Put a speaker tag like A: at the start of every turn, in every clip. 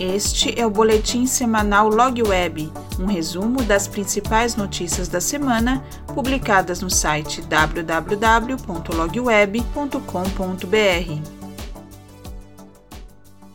A: Este é o boletim semanal Log Web, um resumo das principais notícias da semana publicadas no site www.logweb.com.br.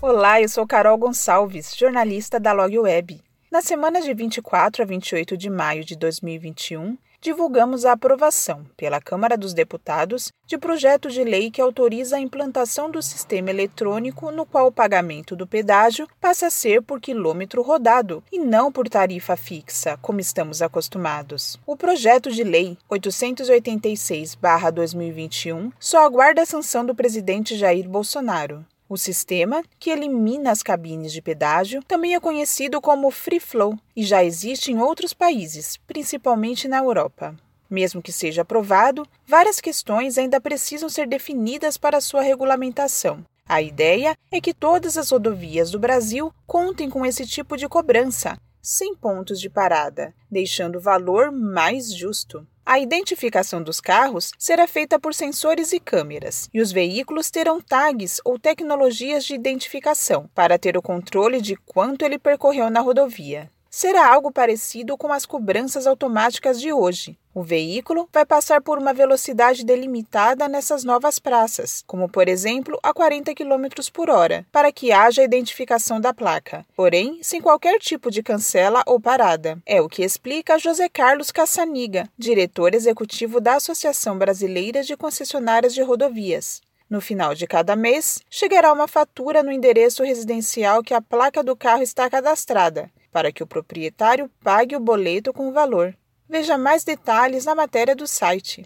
A: Olá, eu sou Carol Gonçalves, jornalista da Log Web. Na semana de 24 a 28 de maio de 2021, divulgamos a aprovação pela Câmara dos Deputados de projeto de lei que autoriza a implantação do sistema eletrônico no qual o pagamento do pedágio passa a ser por quilômetro rodado e não por tarifa fixa, como estamos acostumados. O projeto de lei 886/2021 só aguarda a sanção do presidente Jair Bolsonaro. O sistema, que elimina as cabines de pedágio, também é conhecido como Free Flow e já existe em outros países, principalmente na Europa. Mesmo que seja aprovado, várias questões ainda precisam ser definidas para sua regulamentação. A ideia é que todas as rodovias do Brasil contem com esse tipo de cobrança, sem pontos de parada, deixando o valor mais justo. A identificação dos carros será feita por sensores e câmeras, e os veículos terão tags ou tecnologias de identificação para ter o controle de quanto ele percorreu na rodovia será algo parecido com as cobranças automáticas de hoje. O veículo vai passar por uma velocidade delimitada nessas novas praças, como por exemplo a 40 km por hora, para que haja identificação da placa, porém sem qualquer tipo de cancela ou parada. É o que explica José Carlos Caçaniga, diretor executivo da Associação Brasileira de Concessionárias de Rodovias. No final de cada mês, chegará uma fatura no endereço residencial que a placa do carro está cadastrada, para que o proprietário pague o boleto com o valor. Veja mais detalhes na matéria do site.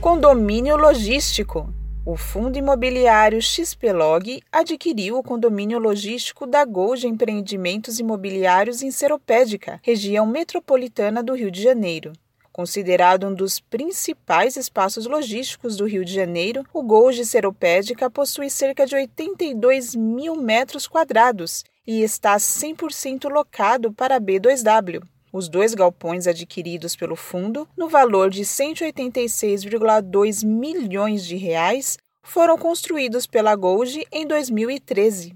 A: Condomínio Logístico. O fundo imobiliário XPlog adquiriu o condomínio logístico da Gold Empreendimentos Imobiliários em Seropédica, região metropolitana do Rio de Janeiro. Considerado um dos principais espaços logísticos do Rio de Janeiro, o Gold Seropédica possui cerca de 82 mil metros quadrados e está 100% locado para a B2W. Os dois galpões adquiridos pelo fundo, no valor de 186,2 milhões de reais, foram construídos pela Gold em 2013.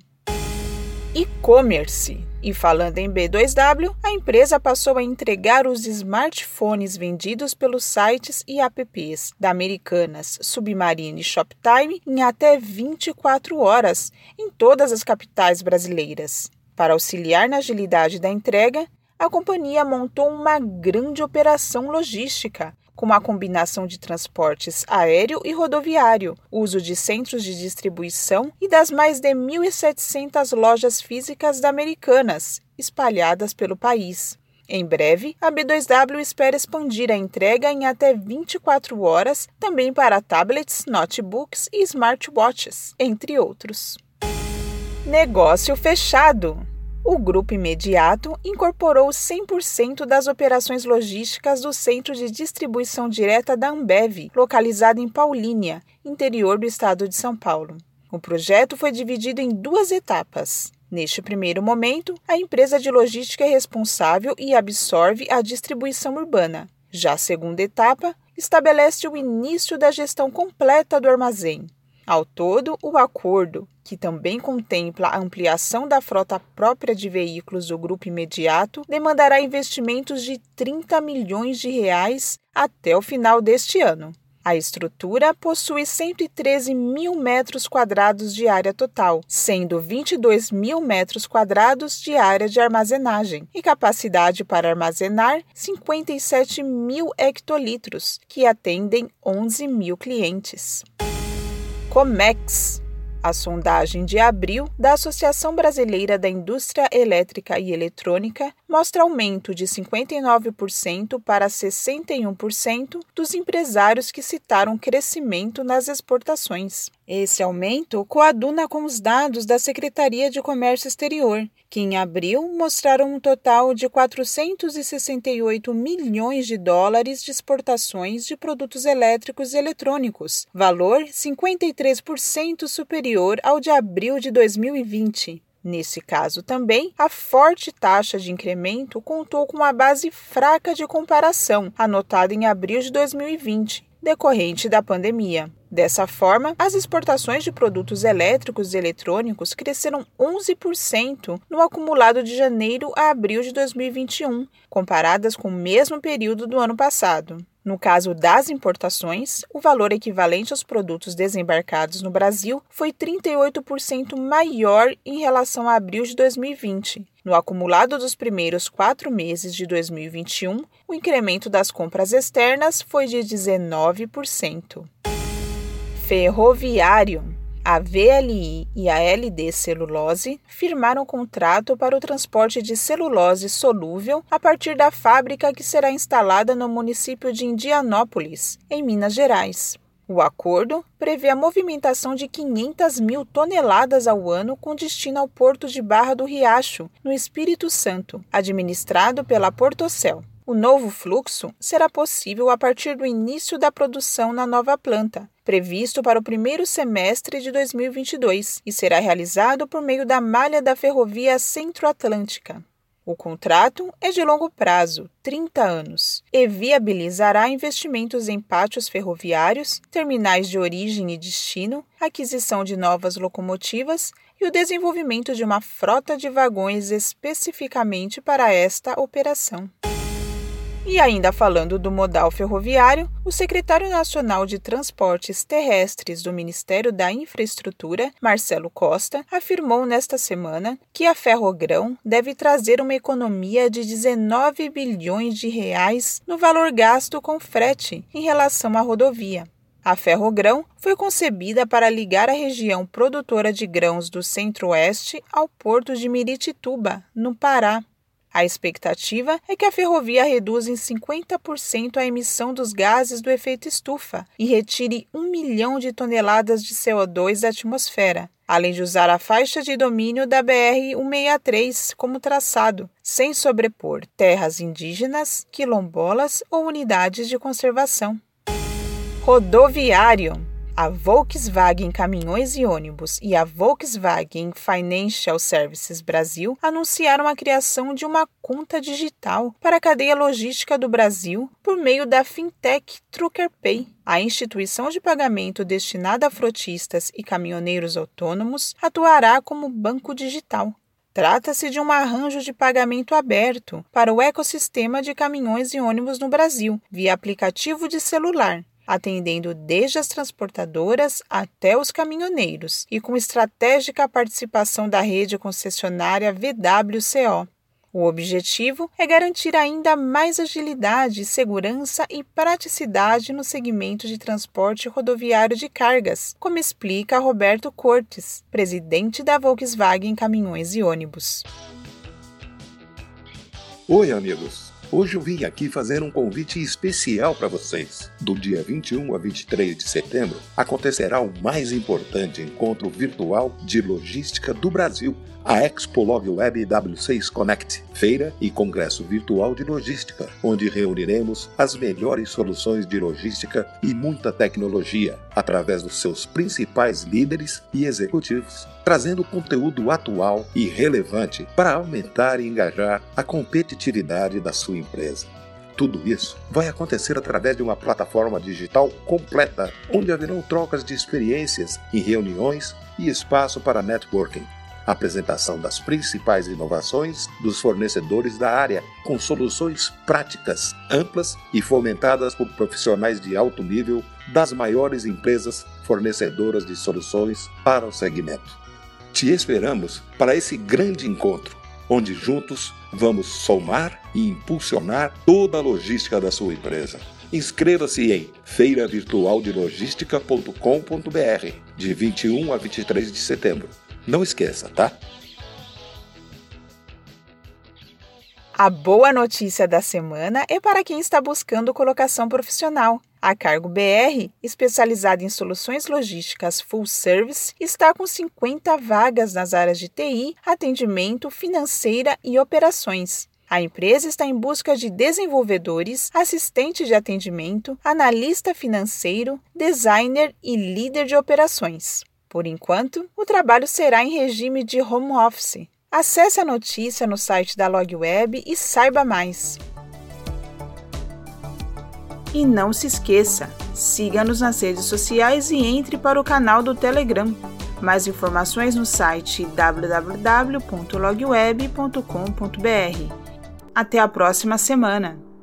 A: E-commerce. E falando em B2W, a empresa passou a entregar os smartphones vendidos pelos sites e apps da Americanas, Submarine e Shoptime em até 24 horas em todas as capitais brasileiras. Para auxiliar na agilidade da entrega, a companhia montou uma grande operação logística com uma combinação de transportes aéreo e rodoviário, uso de centros de distribuição e das mais de 1.700 lojas físicas da Americanas, espalhadas pelo país. Em breve, a B2W espera expandir a entrega em até 24 horas também para tablets, notebooks e smartwatches, entre outros. Negócio fechado! O Grupo Imediato incorporou 100% das operações logísticas do Centro de Distribuição Direta da Ambev, localizado em Paulínia, interior do estado de São Paulo. O projeto foi dividido em duas etapas. Neste primeiro momento, a empresa de logística é responsável e absorve a distribuição urbana. Já a segunda etapa estabelece o início da gestão completa do armazém. Ao todo, o acordo que também contempla a ampliação da frota própria de veículos do grupo imediato, demandará investimentos de 30 milhões de reais até o final deste ano. A estrutura possui 113 mil metros quadrados de área total, sendo 22 mil metros quadrados de área de armazenagem e capacidade para armazenar 57 mil hectolitros, que atendem 11 mil clientes. Comex a sondagem de abril da Associação Brasileira da Indústria Elétrica e Eletrônica mostra aumento de 59% para 61% dos empresários que citaram crescimento nas exportações. Esse aumento coaduna com os dados da Secretaria de Comércio Exterior, que em abril mostraram um total de 468 milhões de dólares de exportações de produtos elétricos e eletrônicos, valor 53% superior ao de abril de 2020. Nesse caso também, a forte taxa de incremento contou com uma base fraca de comparação, anotada em abril de 2020, decorrente da pandemia. Dessa forma, as exportações de produtos elétricos e eletrônicos cresceram 11% no acumulado de janeiro a abril de 2021, comparadas com o mesmo período do ano passado. No caso das importações, o valor equivalente aos produtos desembarcados no Brasil foi 38% maior em relação a abril de 2020. No acumulado dos primeiros quatro meses de 2021, o incremento das compras externas foi de 19%. Ferroviário. A VLI e a LD Celulose firmaram contrato para o transporte de celulose solúvel a partir da fábrica que será instalada no município de Indianópolis, em Minas Gerais. O acordo prevê a movimentação de 500 mil toneladas ao ano com destino ao porto de Barra do Riacho, no Espírito Santo, administrado pela Portocel. O novo fluxo será possível a partir do início da produção na nova planta, previsto para o primeiro semestre de 2022, e será realizado por meio da malha da Ferrovia Centro-Atlântica. O contrato é de longo prazo, 30 anos, e viabilizará investimentos em pátios ferroviários, terminais de origem e destino, aquisição de novas locomotivas e o desenvolvimento de uma frota de vagões especificamente para esta operação. E ainda falando do modal ferroviário, o secretário nacional de Transportes Terrestres do Ministério da Infraestrutura, Marcelo Costa, afirmou nesta semana que a Ferrogrão deve trazer uma economia de 19 bilhões de reais no valor gasto com frete em relação à rodovia. A Ferrogrão foi concebida para ligar a região produtora de grãos do Centro-Oeste ao porto de Miritituba, no Pará. A expectativa é que a ferrovia reduza em 50% a emissão dos gases do efeito estufa e retire 1 milhão de toneladas de CO2 da atmosfera, além de usar a faixa de domínio da BR-163 como traçado, sem sobrepor terras indígenas, quilombolas ou unidades de conservação. Rodoviário a Volkswagen Caminhões e Ônibus e a Volkswagen Financial Services Brasil anunciaram a criação de uma conta digital para a cadeia logística do Brasil por meio da fintech TruckerPay. A instituição de pagamento destinada a frotistas e caminhoneiros autônomos atuará como banco digital. Trata-se de um arranjo de pagamento aberto para o ecossistema de caminhões e ônibus no Brasil, via aplicativo de celular, atendendo desde as transportadoras até os caminhoneiros e com estratégica participação da rede concessionária VWCO. O objetivo é garantir ainda mais agilidade, segurança e praticidade no segmento de transporte rodoviário de cargas, como explica Roberto Cortes, presidente da Volkswagen Caminhões e Ônibus.
B: Oi, amigos. Hoje eu vim aqui fazer um convite especial para vocês. Do dia 21 a 23 de setembro acontecerá o mais importante encontro virtual de logística do Brasil, a Expo Log Web W6 Connect, feira e congresso virtual de logística, onde reuniremos as melhores soluções de logística e muita tecnologia, através dos seus principais líderes e executivos trazendo conteúdo atual e relevante para aumentar e engajar a competitividade da sua empresa. Tudo isso vai acontecer através de uma plataforma digital completa, onde haverão trocas de experiências em reuniões e espaço para networking. Apresentação das principais inovações dos fornecedores da área, com soluções práticas, amplas e fomentadas por profissionais de alto nível das maiores empresas fornecedoras de soluções para o segmento. Te esperamos para esse grande encontro, onde juntos vamos somar e impulsionar toda a logística da sua empresa. Inscreva-se em feiravirtualdelogística.com.br de 21 a 23 de setembro. Não esqueça, tá?
A: A boa notícia da semana é para quem está buscando colocação profissional. A Cargo BR, especializada em soluções logísticas full service, está com 50 vagas nas áreas de TI, atendimento, financeira e operações. A empresa está em busca de desenvolvedores, assistente de atendimento, analista financeiro, designer e líder de operações. Por enquanto, o trabalho será em regime de home office. Acesse a notícia no site da LogWeb e saiba mais. E não se esqueça, siga-nos nas redes sociais e entre para o canal do Telegram. Mais informações no site www.logweb.com.br. Até a próxima semana!